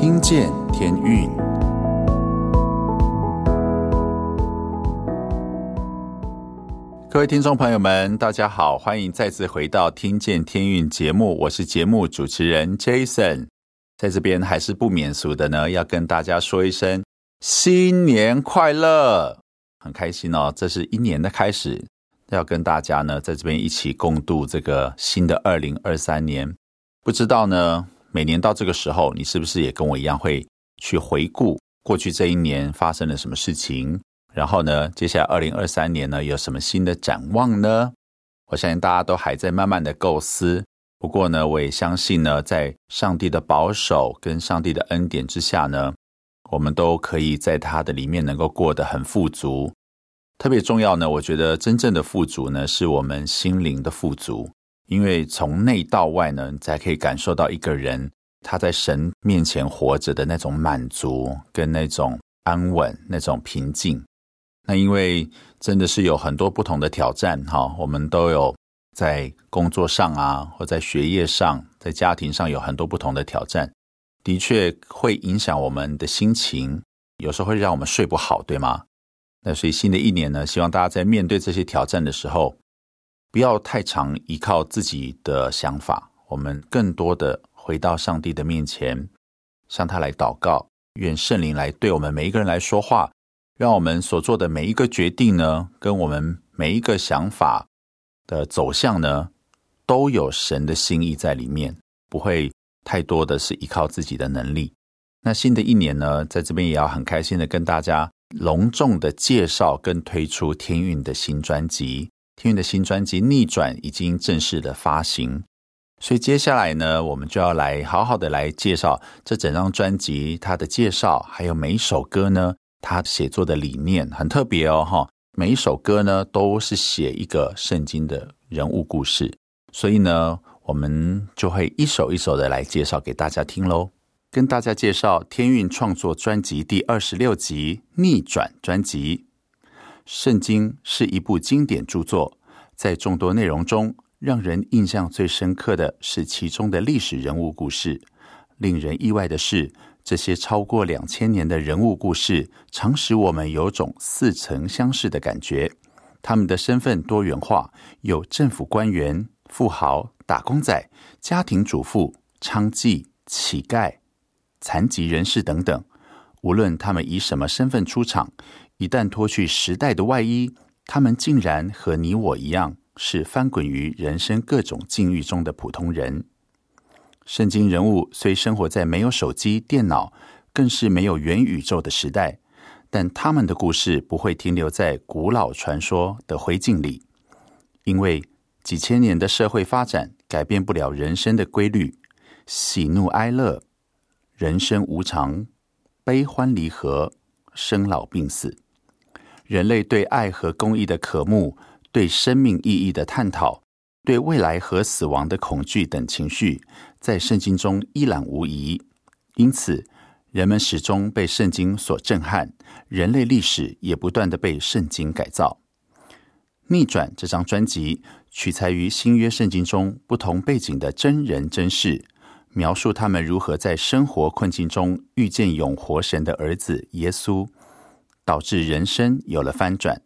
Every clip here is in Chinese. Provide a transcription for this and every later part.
听见天运。各位听众朋友们，大家好，欢迎再次回到《听见天运》节目，我是节目主持人 Jason，在这边还是不免俗的呢，要跟大家说一声新年快乐，很开心哦，这是一年的开始。要跟大家呢，在这边一起共度这个新的二零二三年。不知道呢，每年到这个时候，你是不是也跟我一样会去回顾过去这一年发生了什么事情？然后呢，接下来二零二三年呢，有什么新的展望呢？我相信大家都还在慢慢的构思。不过呢，我也相信呢，在上帝的保守跟上帝的恩典之下呢，我们都可以在他的里面能够过得很富足。特别重要呢，我觉得真正的富足呢，是我们心灵的富足，因为从内到外呢，才可以感受到一个人他在神面前活着的那种满足跟那种安稳、那种平静。那因为真的是有很多不同的挑战哈，我们都有在工作上啊，或在学业上，在家庭上有很多不同的挑战，的确会影响我们的心情，有时候会让我们睡不好，对吗？那所以新的一年呢，希望大家在面对这些挑战的时候，不要太常依靠自己的想法，我们更多的回到上帝的面前，向他来祷告，愿圣灵来对我们每一个人来说话，让我们所做的每一个决定呢，跟我们每一个想法的走向呢，都有神的心意在里面，不会太多的是依靠自己的能力。那新的一年呢，在这边也要很开心的跟大家。隆重的介绍跟推出天韵的新专辑，天韵的新专辑《逆转》已经正式的发行，所以接下来呢，我们就要来好好的来介绍这整张专辑它的介绍，还有每一首歌呢，它写作的理念很特别哦，哈，每一首歌呢都是写一个圣经的人物故事，所以呢，我们就会一首一首的来介绍给大家听喽。跟大家介绍天韵创作专辑第二十六集《逆转》专辑。圣经是一部经典著作，在众多内容中，让人印象最深刻的是其中的历史人物故事。令人意外的是，这些超过两千年的人物故事，常使我们有种似曾相识的感觉。他们的身份多元化，有政府官员、富豪、打工仔、家庭主妇、娼妓、乞丐。残疾人士等等，无论他们以什么身份出场，一旦脱去时代的外衣，他们竟然和你我一样，是翻滚于人生各种境遇中的普通人。圣经人物虽生活在没有手机、电脑，更是没有元宇宙的时代，但他们的故事不会停留在古老传说的灰烬里，因为几千年的社会发展改变不了人生的规律，喜怒哀乐。人生无常，悲欢离合，生老病死。人类对爱和公益的渴慕，对生命意义的探讨，对未来和死亡的恐惧等情绪，在圣经中一览无遗。因此，人们始终被圣经所震撼，人类历史也不断地被圣经改造。逆转这张专辑取材于新约圣经中不同背景的真人真事。描述他们如何在生活困境中遇见永活神的儿子耶稣，导致人生有了翻转。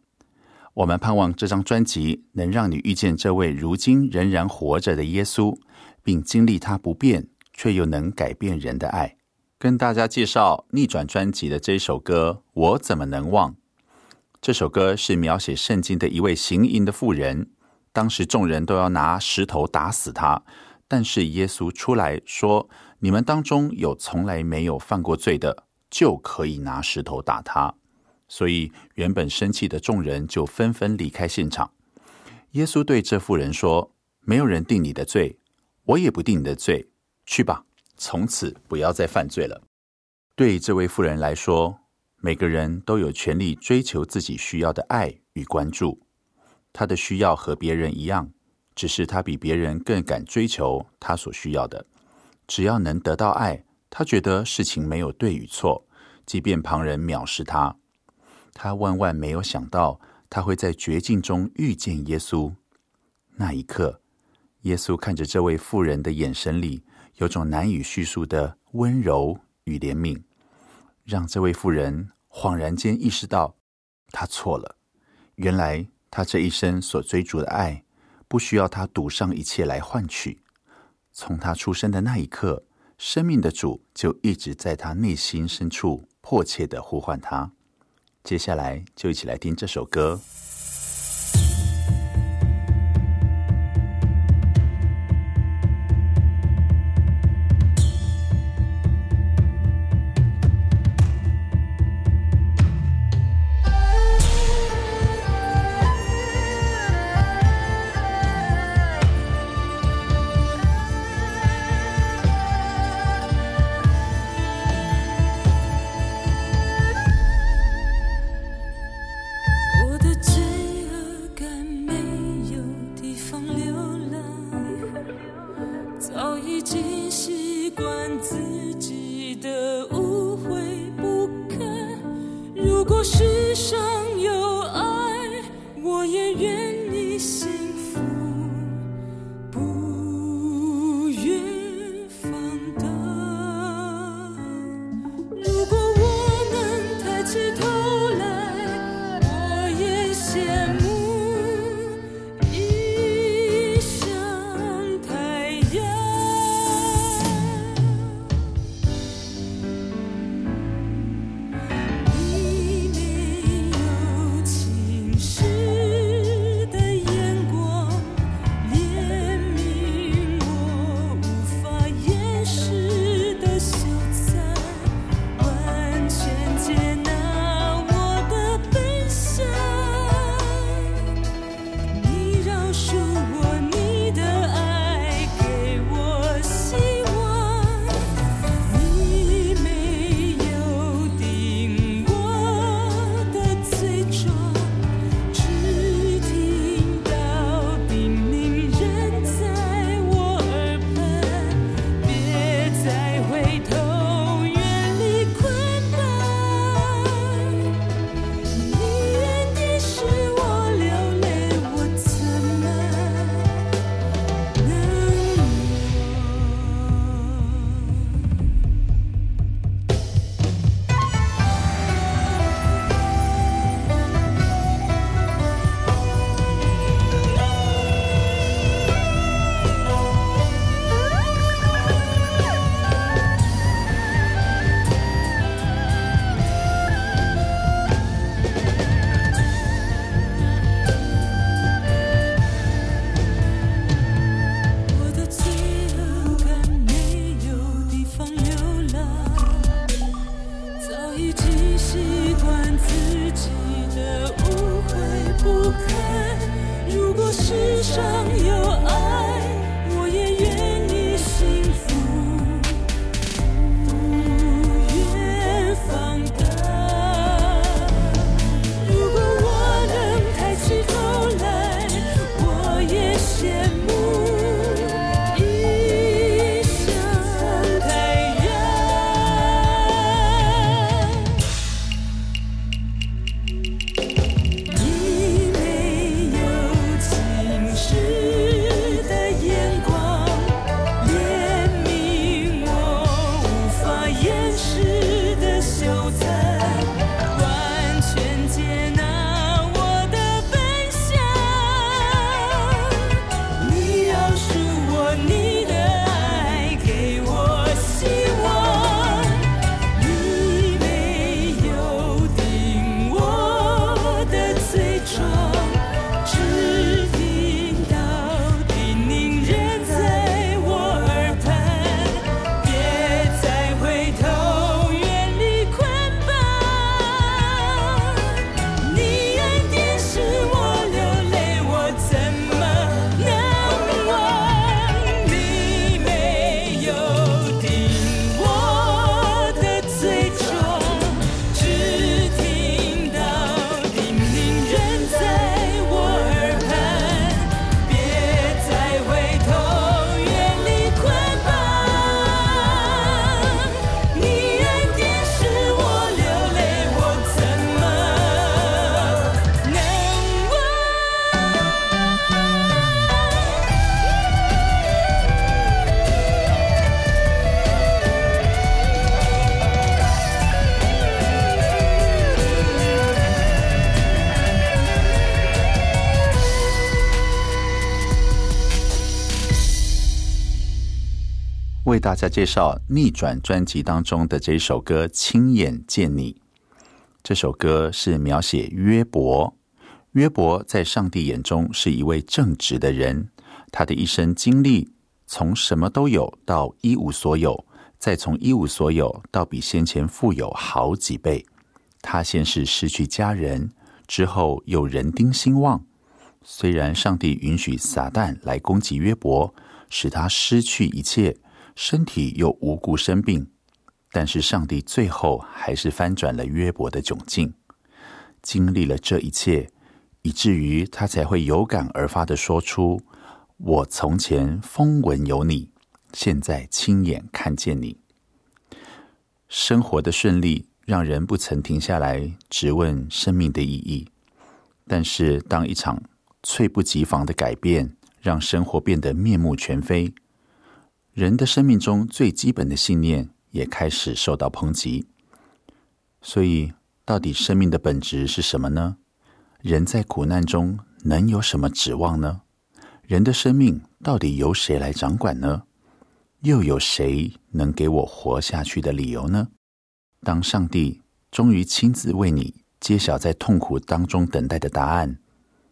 我们盼望这张专辑能让你遇见这位如今仍然活着的耶稣，并经历他不变却又能改变人的爱。跟大家介绍逆转专辑的这首歌《我怎么能忘》。这首歌是描写圣经的一位行淫的妇人，当时众人都要拿石头打死他。但是耶稣出来说：“你们当中有从来没有犯过罪的，就可以拿石头打他。”所以原本生气的众人就纷纷离开现场。耶稣对这妇人说：“没有人定你的罪，我也不定你的罪，去吧，从此不要再犯罪了。”对这位妇人来说，每个人都有权利追求自己需要的爱与关注，他的需要和别人一样。只是他比别人更敢追求他所需要的，只要能得到爱，他觉得事情没有对与错，即便旁人藐视他，他万万没有想到他会在绝境中遇见耶稣。那一刻，耶稣看着这位妇人的眼神里，有种难以叙述的温柔与怜悯，让这位妇人恍然间意识到，她错了。原来她这一生所追逐的爱，不需要他赌上一切来换取。从他出生的那一刻，生命的主就一直在他内心深处迫切的呼唤她。接下来就一起来听这首歌。大家介绍《逆转》专辑当中的这一首歌《亲眼见你》。这首歌是描写约伯。约伯在上帝眼中是一位正直的人，他的一生经历从什么都有到一无所有，再从一无所有到比先前富有好几倍。他先是失去家人，之后又人丁兴旺。虽然上帝允许撒旦来攻击约伯，使他失去一切，身体又无故生病，但是上帝最后还是翻转了约伯的窘境。经历了这一切，以至于他才会有感而发地说出：“我从前风闻有你，现在亲眼看见你。”生活的顺利让人不曾停下来质问生命的意义，但是当一场猝不及防的改变让生活变得面目全非，人的生命中最基本的信念也开始受到抨击。所以，到底生命的本质是什么呢？人在苦难中能有什么指望呢？人的生命到底由谁来掌管呢？又有谁能给我活下去的理由呢？当上帝终于亲自为你揭晓在痛苦当中等待的答案，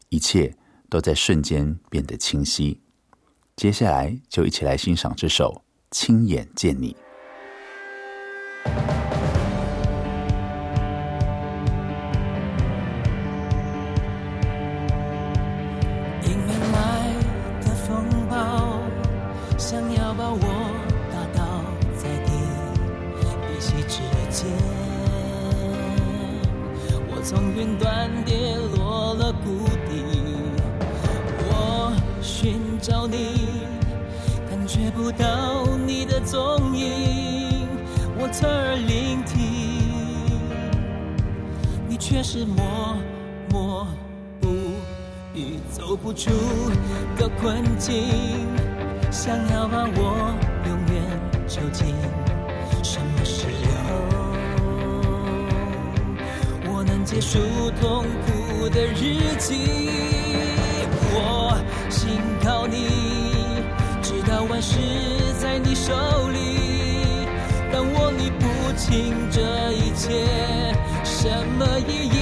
一切。都在瞬间变得清晰。接下来就一起来欣赏这首《亲眼见你》。侧耳聆听，你却是默默不语，走不出的困境，想要把我永远囚禁。什么时候我能结束痛苦的日记？我信靠你，知道万事在你手里，理不清这一切什么意义？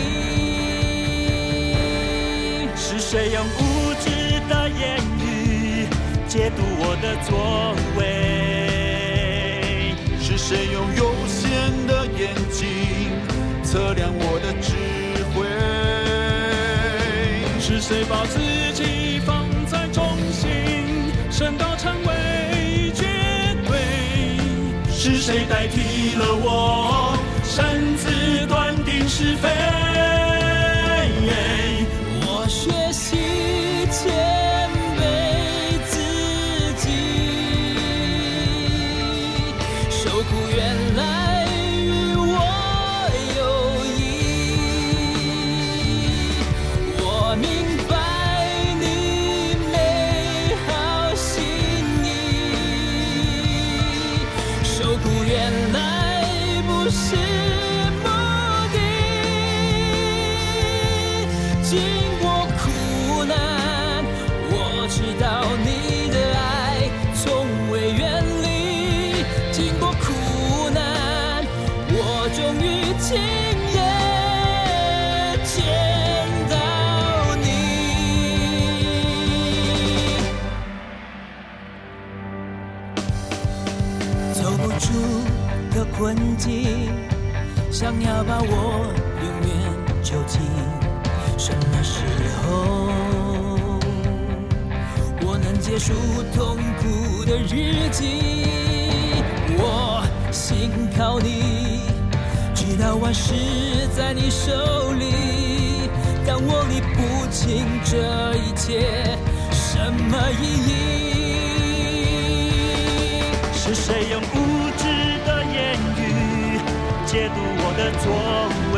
是谁用无知的言语解读我的作为？是谁用有限的眼睛测量我的智慧？是谁把自己放在中心，升高成为谁代替了我，擅自断定是非？是在你手里，但我理不清这一切什么意义？是谁用无知的言语解读我的作为？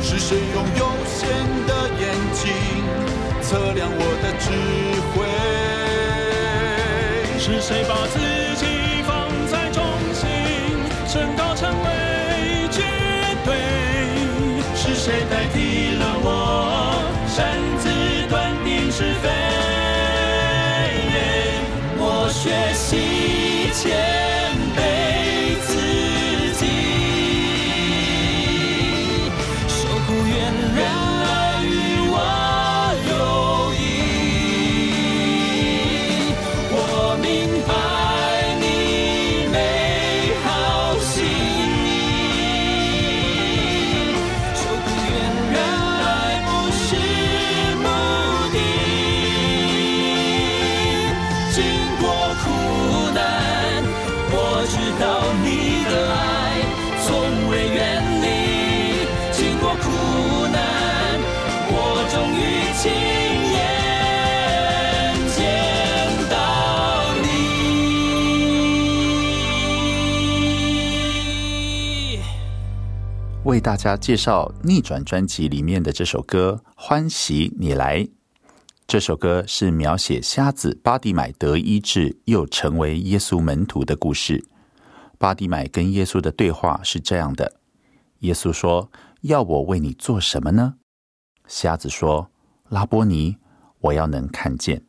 是谁用有限的眼睛测量我的智慧？是谁把自为大家介绍《逆转》专辑里面的这首歌《欢喜你来》。这首歌是描写瞎子巴迪买得医治，又成为耶稣门徒的故事。巴迪买跟耶稣的对话是这样的：耶稣说：“要我为你做什么呢？”瞎子说：“拉波尼，我要能看见。”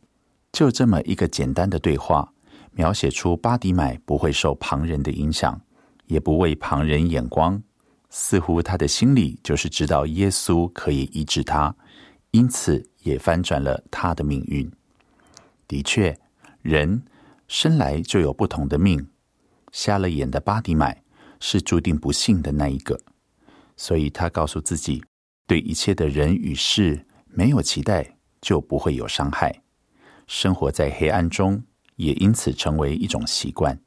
就这么一个简单的对话，描写出巴迪买不会受旁人的影响，也不为旁人眼光，似乎他的心里就是知道耶稣可以医治他，因此。也翻转了他的命运。的确，人生来就有不同的命。瞎了眼的巴迪买是注定不幸的那一个，所以他告诉自己，对一切的人与事没有期待，就不会有伤害。生活在黑暗中，也因此成为一种习惯。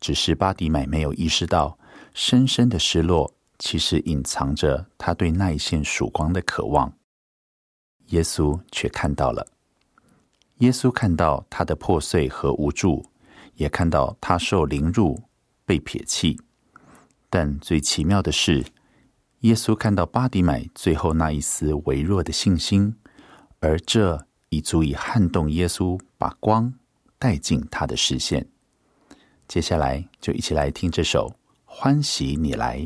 只是巴迪买没有意识到，深深的失落其实隐藏着他对那一线曙光的渴望。耶稣却看到了，耶稣看到他的破碎和无助，也看到他受凌辱、被撇弃。但最奇妙的是，耶稣看到巴迪买最后那一丝微弱的信心，而这已足以撼动耶稣，把光带进他的视线。接下来就一起来听这首《欢喜你来》。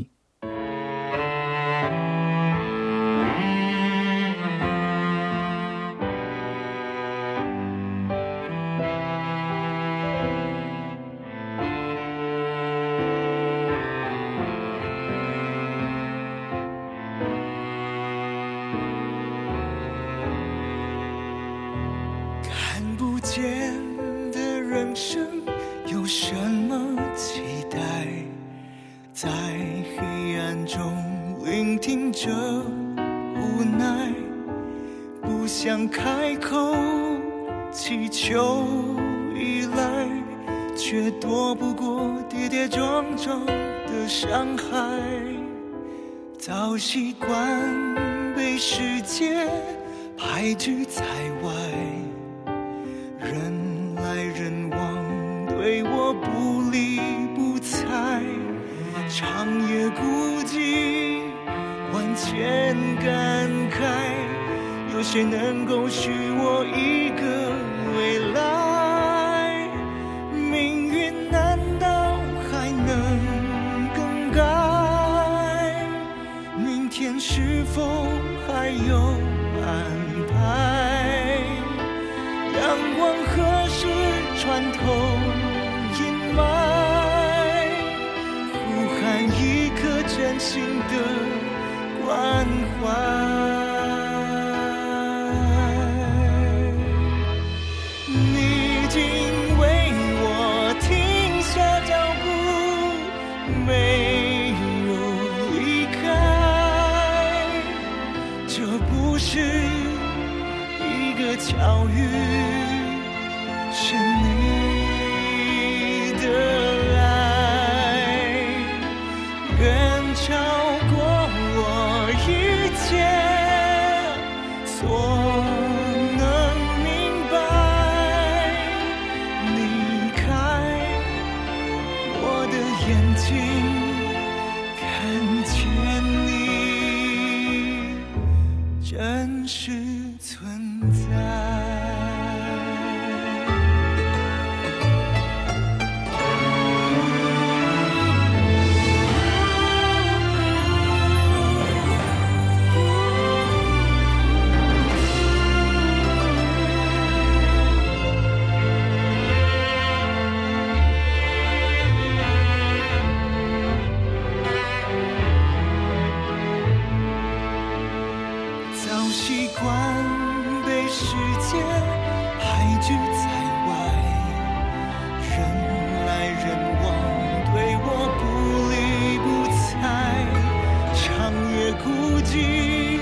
去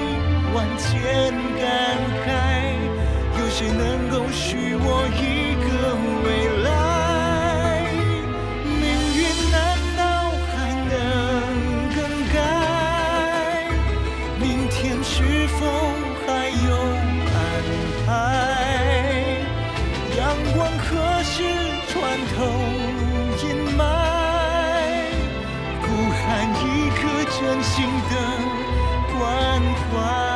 万千感慨，有谁能够许我一个未来？命运难道还能更改？明天是否还有安排？阳光何时穿透？阴霾，孤寒一颗真心等。关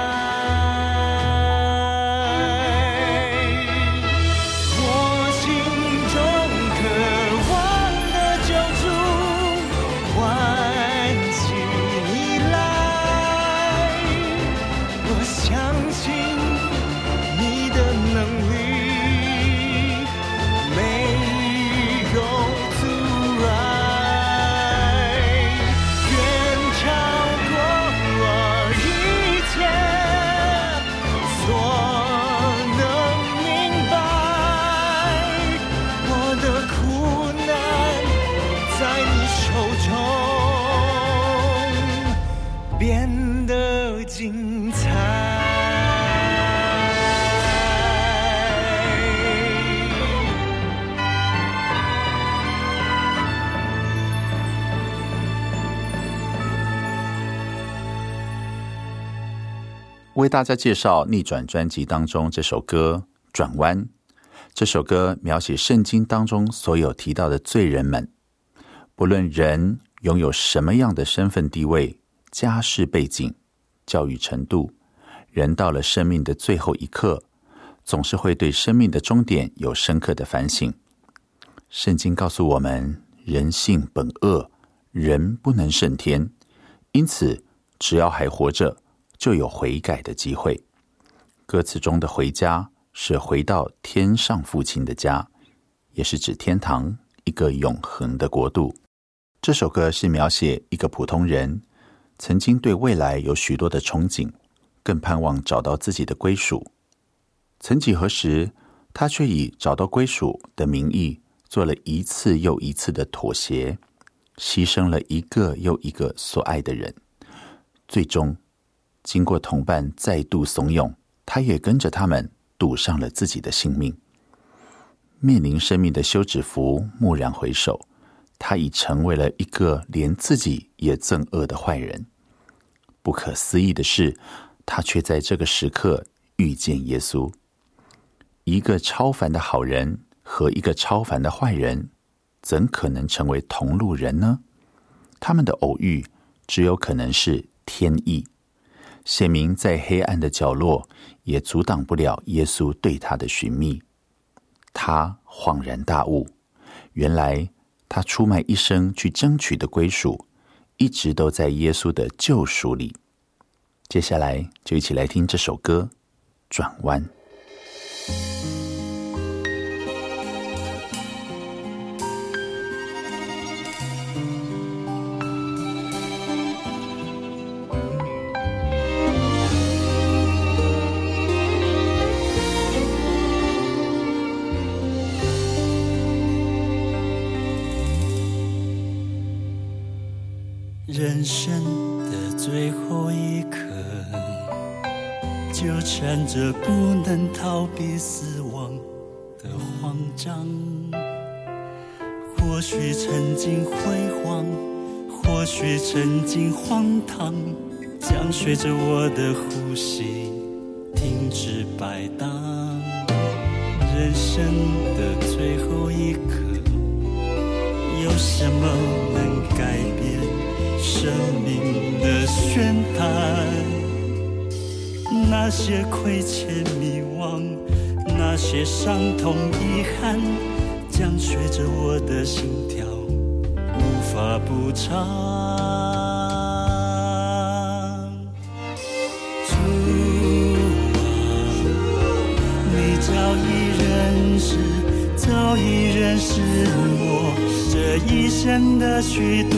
为大家介绍《逆转》专辑当中这首歌《转弯》。这首歌描写圣经当中所有提到的罪人们，不论人拥有什么样的身份地位、家世背景、教育程度，人到了生命的最后一刻，总是会对生命的终点有深刻的反省。圣经告诉我们，人性本恶，人不能胜天，因此只要还活着，就有悔改的机会。歌词中的“回家”是回到天上父亲的家，也是指天堂，一个永恒的国度。这首歌是描写一个普通人，曾经对未来有许多的憧憬，更盼望找到自己的归属。曾几何时，他却以找到归属的名义，做了一次又一次的妥协，牺牲了一个又一个所爱的人，最终。经过同伴再度怂恿，他也跟着他们赌上了自己的性命。面临生命的休止符，蓦然回首，他已成为了一个连自己也憎恶的坏人。不可思议的是，他却在这个时刻遇见耶稣。一个超凡的好人和一个超凡的坏人，怎可能成为同路人呢？他们的偶遇，只有可能是天意。显明在黑暗的角落，也阻挡不了耶稣对他的寻觅。他恍然大悟，原来他出卖一生去争取的归属，一直都在耶稣的救赎里。接下来就一起来听这首歌《转弯》。纠缠着不能逃避死亡的慌张。或许曾经辉煌，或许曾经荒唐，将随着我的呼吸停止摆荡。人生的最后一刻，有什么能改变？生命的宣判，那些亏欠、迷惘，那些伤痛、遗憾，将随着我的心跳无法补偿。主啊，你早已认识，早已认识我这一生的虚度。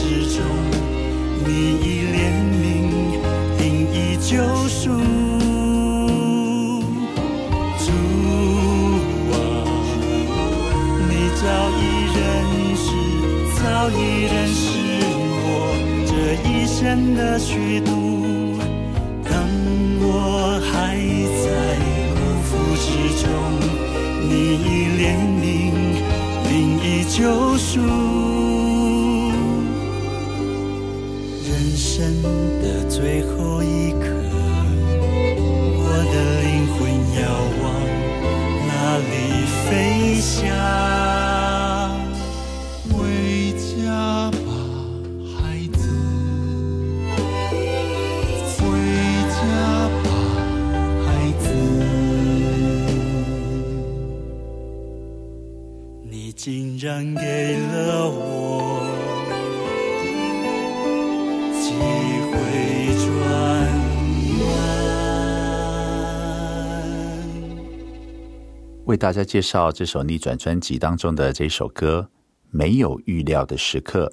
之中，你以怜悯，因以救赎。主啊，你早已认识，早已认识我这一生的虚度。竟然给了我机会转弯。为大家介绍这首逆转专辑当中的这首歌《没有预料的时刻》。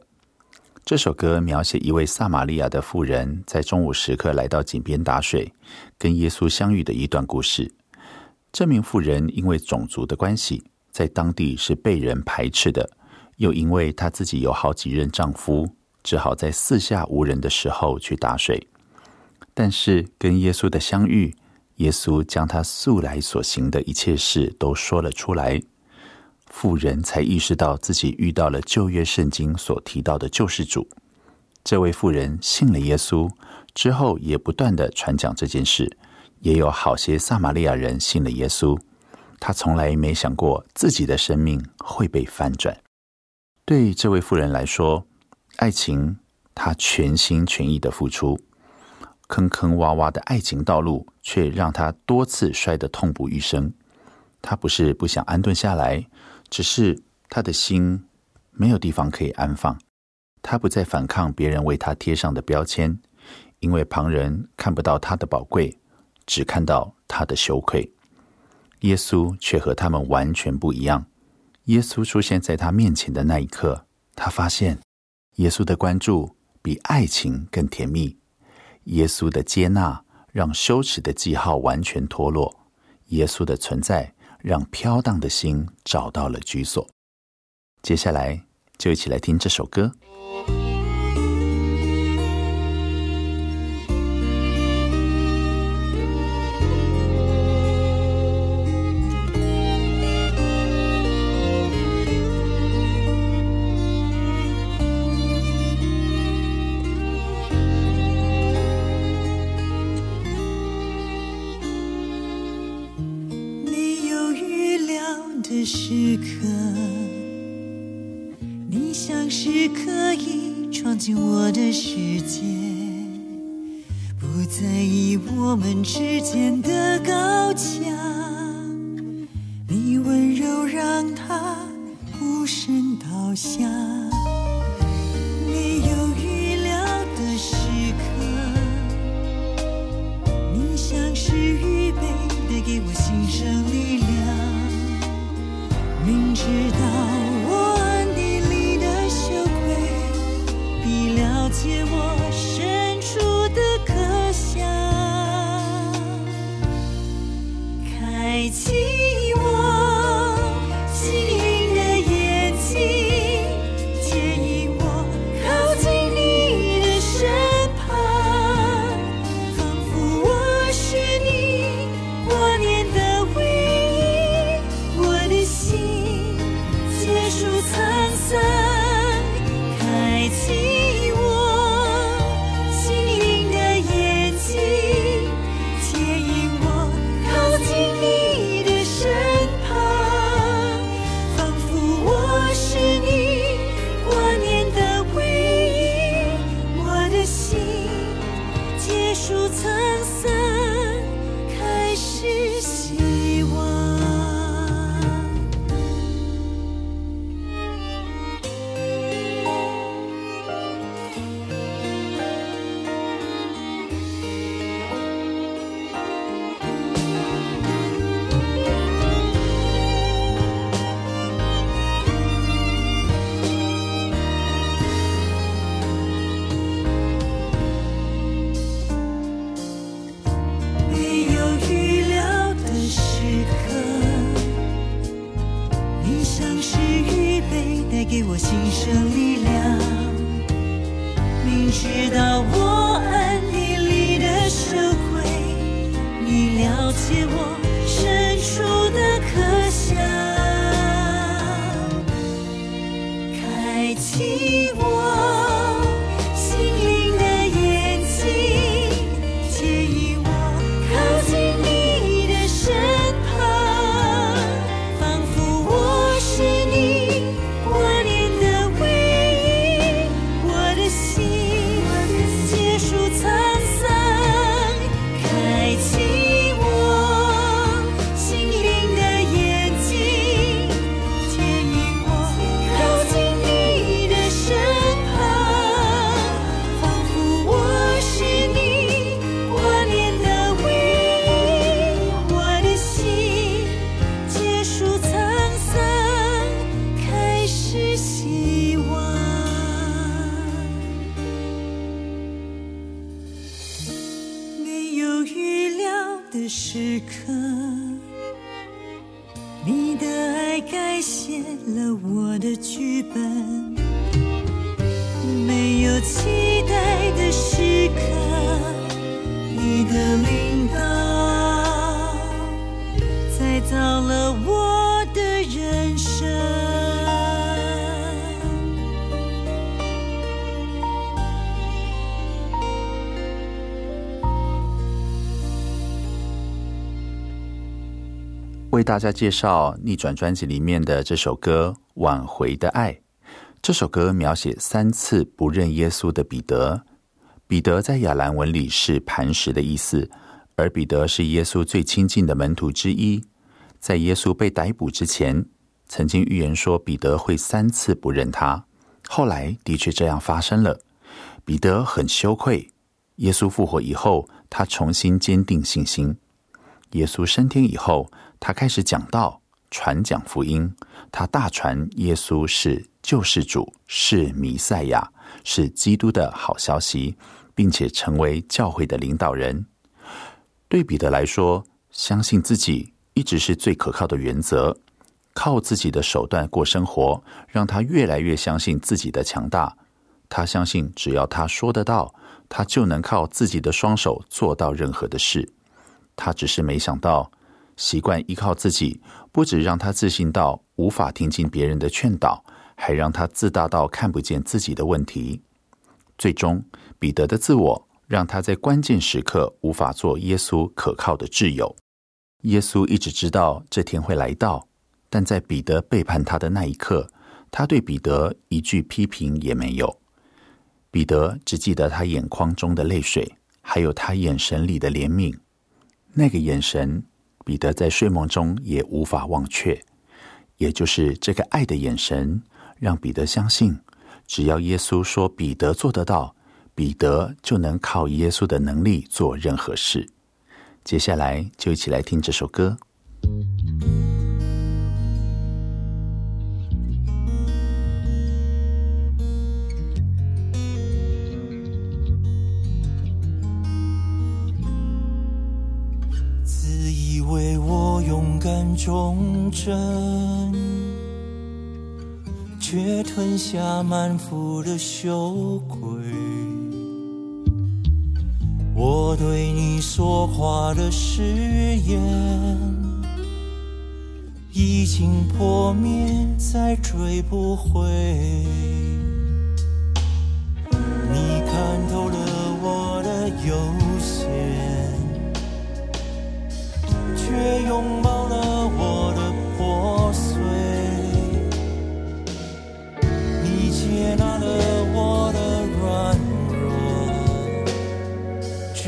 这首歌描写一位撒玛利亚的妇人在中午时刻来到井边打水，跟耶稣相遇的一段故事。这名妇人因为种族的关系，在当地是被人排斥的，又因为她自己有好几任丈夫，只好在四下无人的时候去打水。但是跟耶稣的相遇，耶稣将她素来所行的一切事都说了出来。妇人才意识到自己遇到了旧约圣经所提到的救世主。这位妇人信了耶稣之后，也不断地传讲这件事。也有好些撒玛利亚人信了耶稣。他从来没想过自己的生命会被翻转。对这位妇人来说，爱情她全心全意的付出，坑坑洼洼的爱情道路却让她多次摔得痛不欲生。她不是不想安顿下来。只是他的心没有地方可以安放，他不再反抗别人为他贴上的标签，因为旁人看不到他的宝贵，只看到他的羞愧。耶稣却和他们完全不一样。耶稣出现在他面前的那一刻，他发现耶稣的关注比爱情更甜蜜，耶稣的接纳让羞耻的记号完全脱落，耶稣的存在。让飘荡的心找到了居所。接下来就一起来听这首歌。的时刻，你的领导再造了我的人生。为大家介绍《逆转》专辑里面的这首歌《挽回的爱》。这首歌描写三次不认耶稣的彼得。彼得在亚兰文里是磐石的意思，而彼得是耶稣最亲近的门徒之一。在耶稣被逮捕之前，曾经预言说彼得会三次不认他。后来的确这样发生了。彼得很羞愧。耶稣复活以后，他重新坚定信心。耶稣升天以后，他开始讲道、传讲福音，他大传耶稣是救世主，是弥赛亚，是基督的好消息，并且成为教会的领导人。对彼得来说，相信自己一直是最可靠的原则，靠自己的手段过生活，让他越来越相信自己的强大。他相信，只要他说得到，他就能靠自己的双手做到任何的事。他只是没想到。习惯依靠自己，不止让他自信到无法听进别人的劝导，还让他自大到看不见自己的问题。最终，彼得的自我让他在关键时刻无法做耶稣可靠的挚友。耶稣一直知道这天会来到，但在彼得背叛他的那一刻，他对彼得一句批评也没有。彼得只记得他眼眶中的泪水，还有他眼神里的怜悯，那个眼神。彼得在睡梦中也无法忘却，也就是这个爱的眼神，让彼得相信，只要耶稣说彼得做得到，彼得就能靠耶稣的能力做任何事。接下来就一起来听这首歌。自以为我勇敢忠贞，却吞下满腹的羞愧。我对你说话的誓言，已经破灭，再追不回。你看透了我的优先，却拥抱了我的破碎。你接纳了。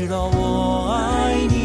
知道我爱你。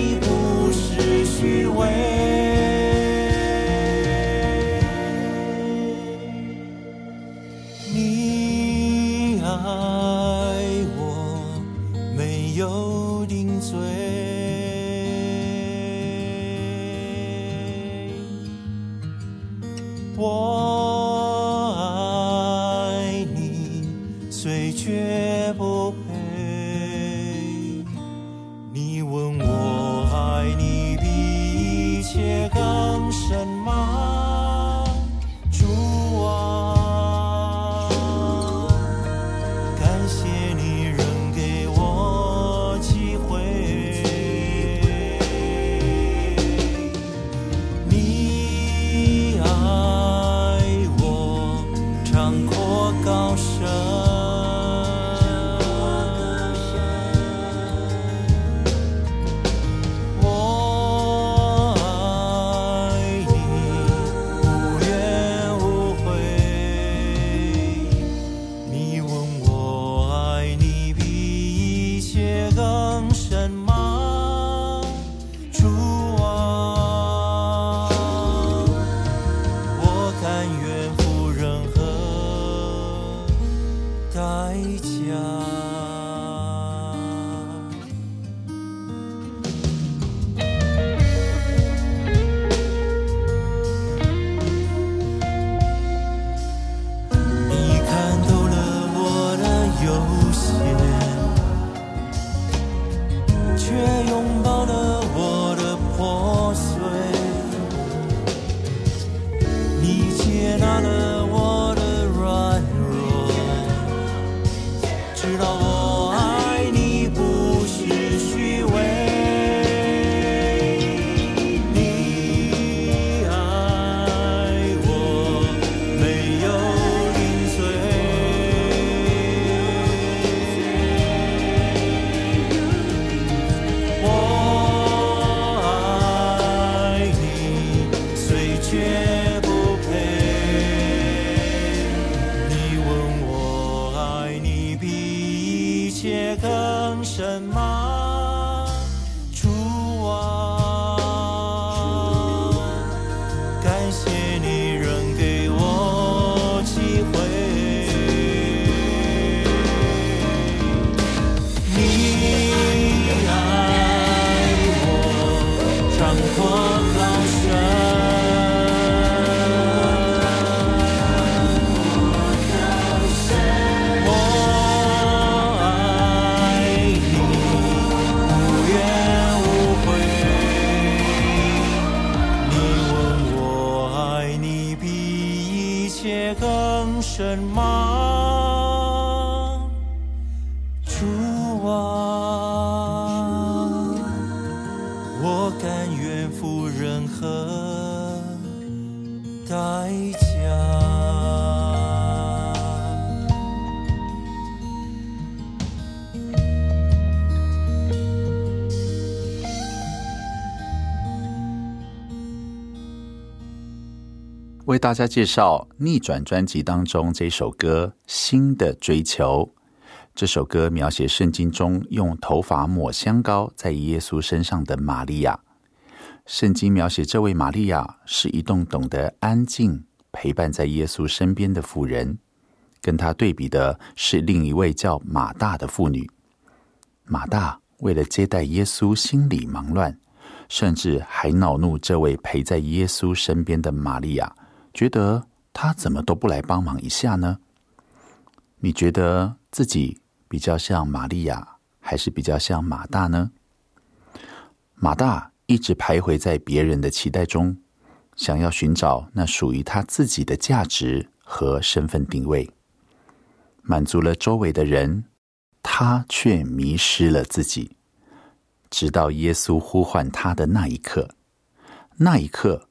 eyes 为大家介绍《逆转》专辑当中这首歌《新的追求》。这首歌描写圣经中用头发抹香膏在耶稣身上的玛利亚。圣经描写这位玛利亚是一栋懂得安静陪伴在耶稣身边的妇人。跟她对比的是另一位叫马大的妇女。马大为了接待耶稣，心里忙乱，甚至还恼怒这位陪在耶稣身边的玛利亚。觉得他怎么都不来帮忙一下呢？你觉得自己比较像玛利亚，还是比较像马大呢？马大一直徘徊在别人的期待中，想要寻找那属于他自己的价值和身份定位，满足了周围的人，他却迷失了自己。直到耶稣呼唤他的那一刻，那一刻。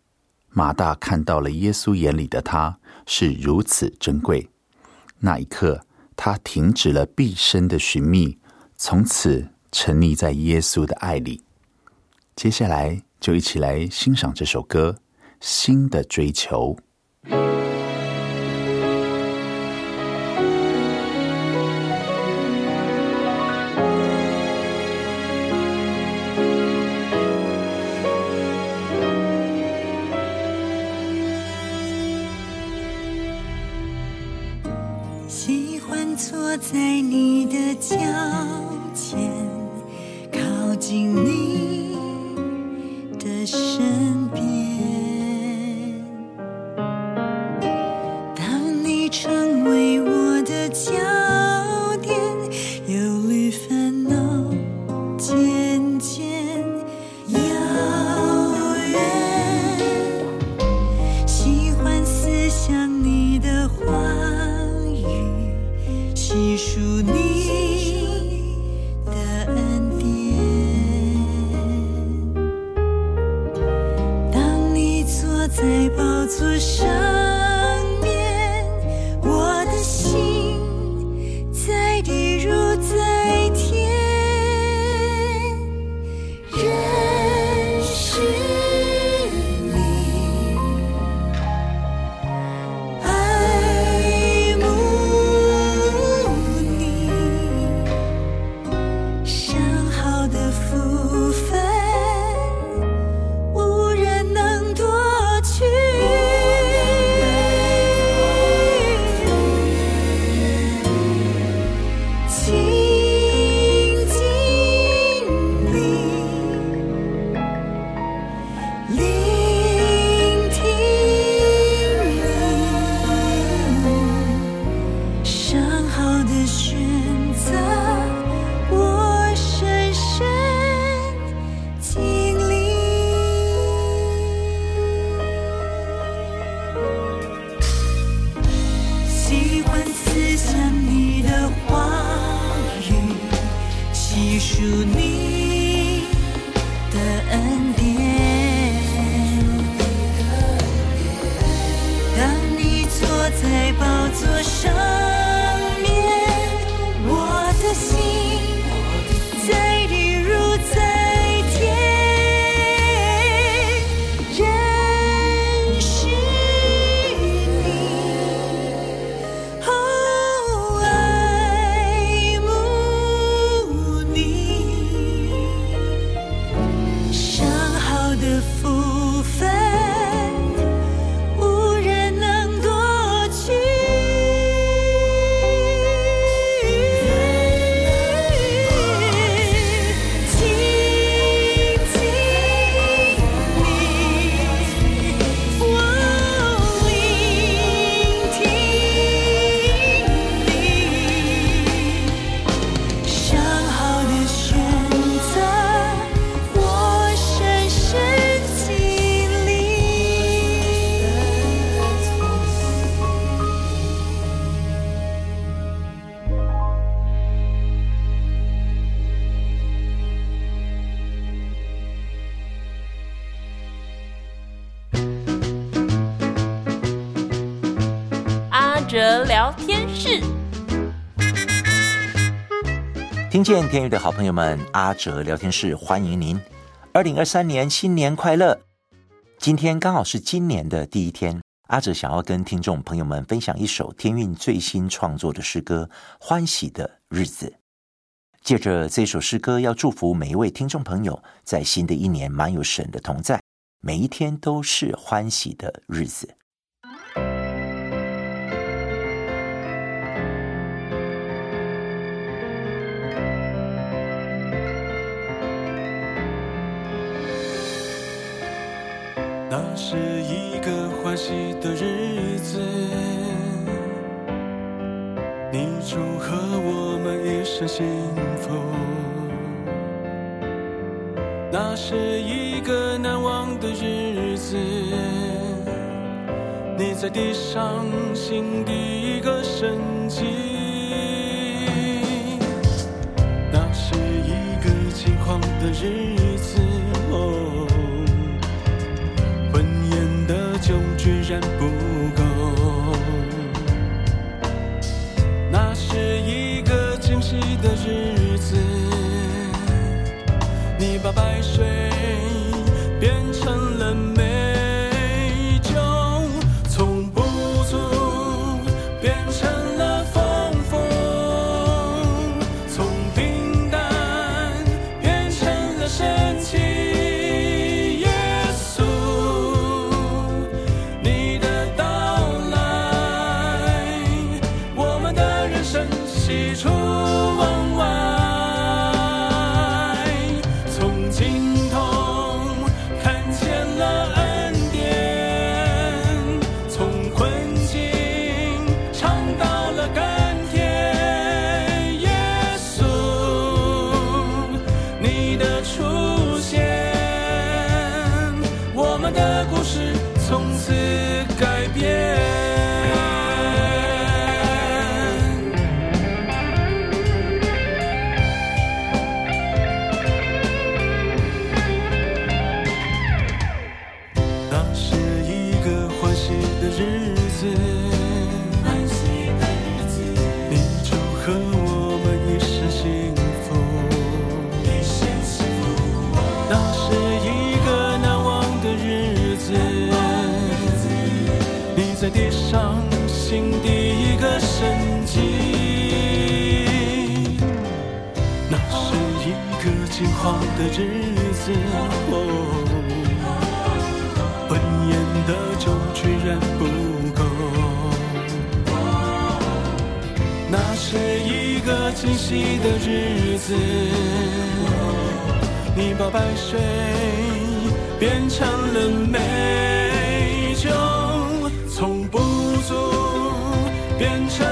马大看到了耶稣眼里的他是如此珍贵，那一刻，他停止了毕生的寻觅，从此沉溺在耶稣的爱里。接下来，就一起来欣赏这首歌《新的追求》。哲聊天室。听见天宇的好朋友们，阿哲聊天室欢迎您。二零二三年新年快乐！今天刚好是今年的第一天，阿哲想要跟听众朋友们分享一首天韵最新创作的诗歌《欢喜的日子》。借着这首诗歌，要祝福每一位听众朋友，在新的一年满有神的同在，每一天都是欢喜的日子。那是一个欢喜的日子，你祝贺我们一生幸福。那是一个难忘的日子，你在地上行第一个神迹。那是一个惊慌的日起床。的日子，哦婚宴的酒居然不够。那是一个惊喜的日子，你把白水变成了美酒，从不足变成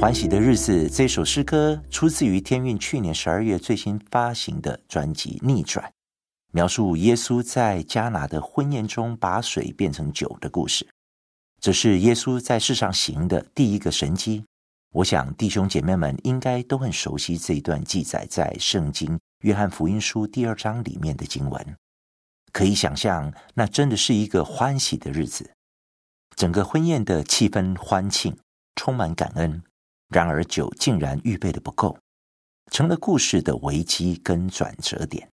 欢喜的日子，这首诗歌出自于天韵去年十二月最新发行的专辑《逆转》，描述耶稣在迦拿的婚宴中把水变成酒的故事。这是耶稣在世上行的第一个神迹。我想弟兄姐妹们应该都很熟悉这一段记载在圣经约翰福音书第二章里面的经文。可以想象，那真的是一个欢喜的日子，整个婚宴的气氛欢庆，充满感恩。然而，酒竟然预备的不够，成了故事的危机跟转折点。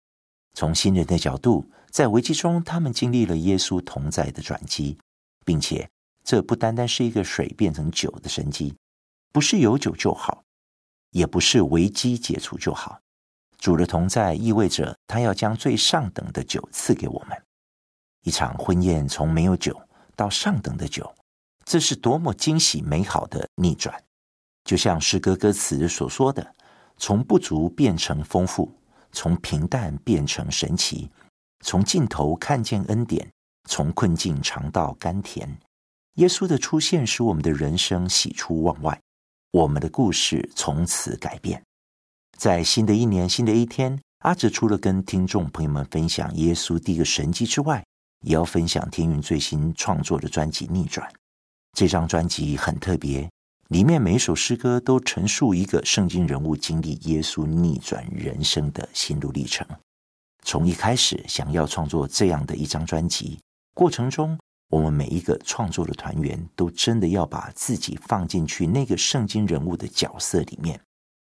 从新人的角度，在危机中，他们经历了耶稣同在的转机，并且这不单单是一个水变成酒的神迹，不是有酒就好，也不是危机解除就好。主的同在意味着他要将最上等的酒赐给我们。一场婚宴从没有酒到上等的酒，这是多么惊喜美好的逆转！就像诗歌歌词所说的：“从不足变成丰富，从平淡变成神奇，从尽头看见恩典，从困境尝到甘甜。”耶稣的出现使我们的人生喜出望外，我们的故事从此改变。在新的一年、新的一天，阿哲除了跟听众朋友们分享耶稣第一个神迹之外，也要分享天云最新创作的专辑《逆转》。这张专辑很特别，里面每一首诗歌都陈述一个圣经人物经历耶稣逆转人生的心路历程。从一开始想要创作这样的一张专辑，过程中，我们每一个创作的团员都真的要把自己放进去那个圣经人物的角色里面，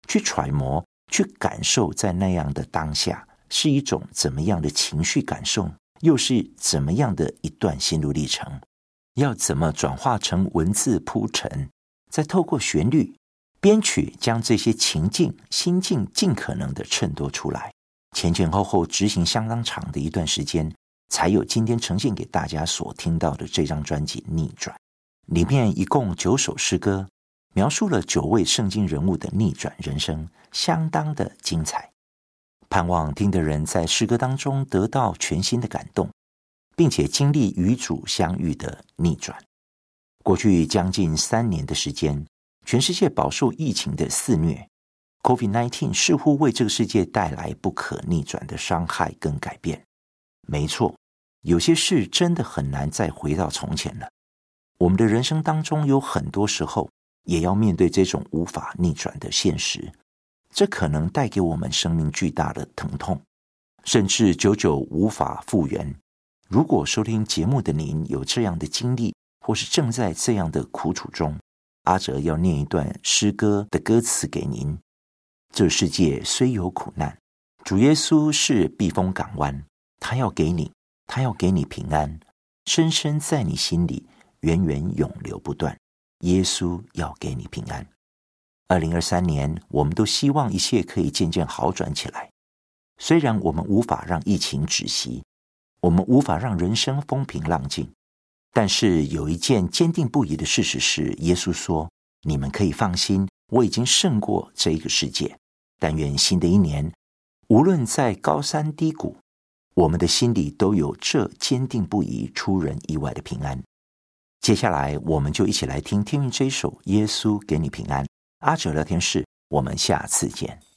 去揣摩、去感受，在那样的当下是一种怎么样的情绪感受，又是怎么样的一段心路历程，要怎么转化成文字铺陈，再透过旋律编曲，将这些情境、心境尽可能的衬托出来，前前后后执行相当长的一段时间。才有今天呈现给大家所听到的这张专辑《逆转》，里面一共九首诗歌，描述了九位圣经人物的逆转人生，相当的精彩。盼望听的人在诗歌当中得到全新的感动，并且经历与主相遇的逆转。过去将近三年的时间，全世界饱受疫情的肆虐，COVID-19 似乎为这个世界带来不可逆转的伤害跟改变。没错，有些事真的很难再回到从前了。我们的人生当中有很多时候，也要面对这种无法逆转的现实。这可能带给我们生命巨大的疼痛，甚至久久无法复原。如果收听节目的您有这样的经历，或是正在这样的苦楚中，阿哲要念一段诗歌的歌词给您：这世界虽有苦难，主耶稣是避风港湾。他要给你，他要给你平安，深深在你心里，源源永流不断。耶稣要给你平安。二零二三年，我们都希望一切可以渐渐好转起来。虽然我们无法让疫情止息，我们无法让人生风平浪静，但是有一件坚定不移的事实是，耶稣说：“你们可以放心，我已经胜过这一个世界。”但愿新的一年，无论在高山低谷，我们的心里都有这坚定不移、出人意外的平安。接下来，我们就一起来听天韵这一首《耶稣给你平安》。阿哲聊天室，我们下次见。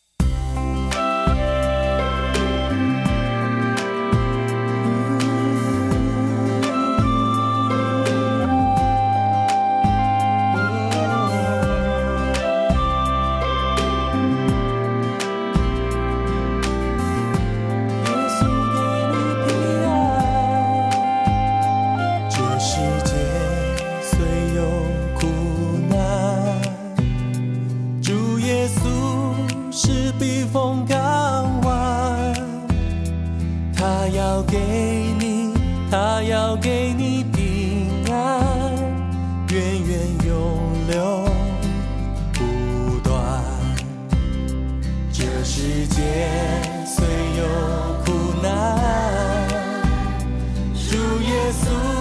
虽有苦难，如耶稣。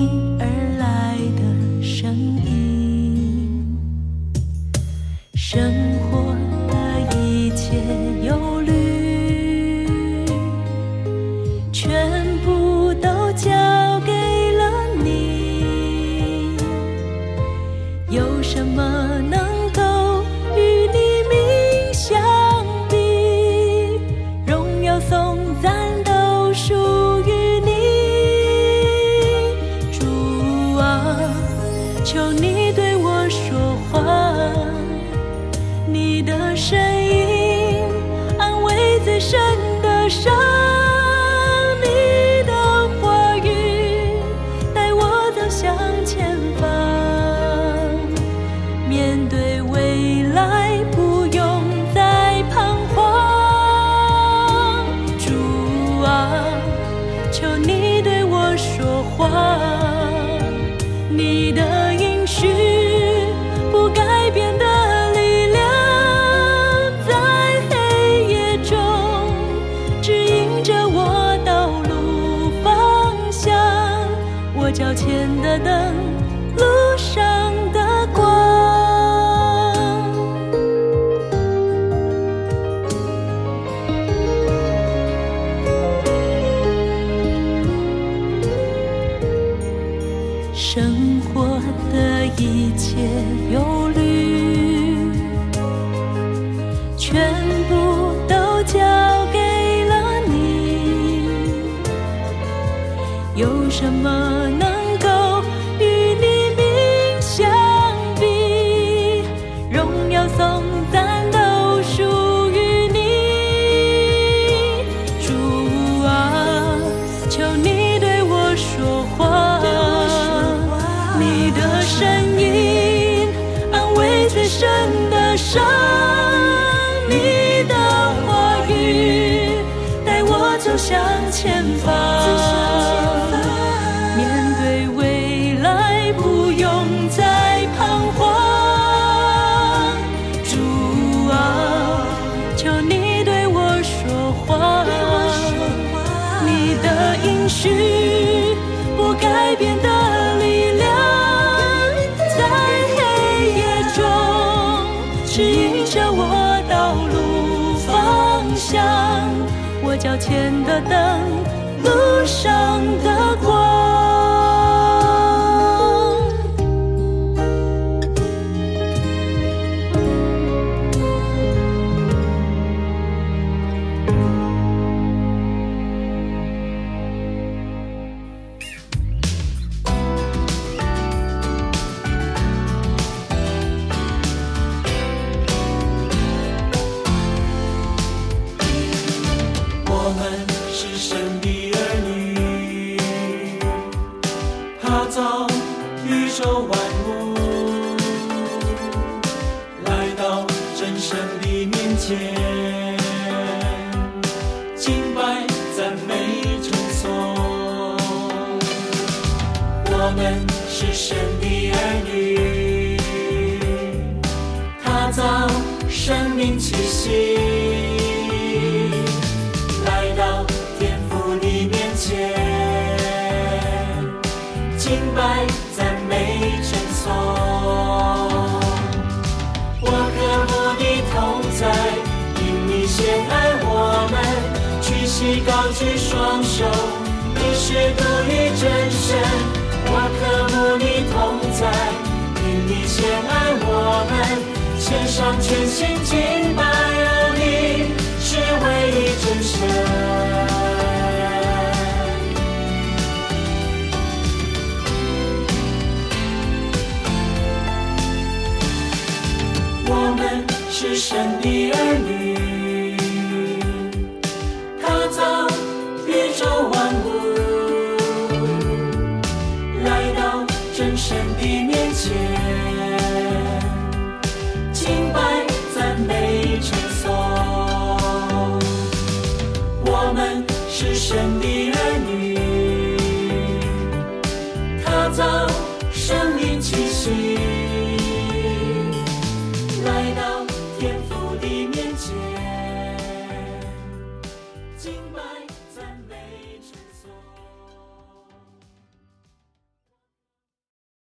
生活的一切忧虑，全部都交给了你，有什么？我们是神的儿女，踏造宇宙万物，来到真神的面前，敬拜赞美主。我们是神的儿女，踏造生命气息。举双手，你是独一真神，我渴慕你同在，因你先爱我们，献上全心敬拜，而你是唯一真神。我们是神的儿女。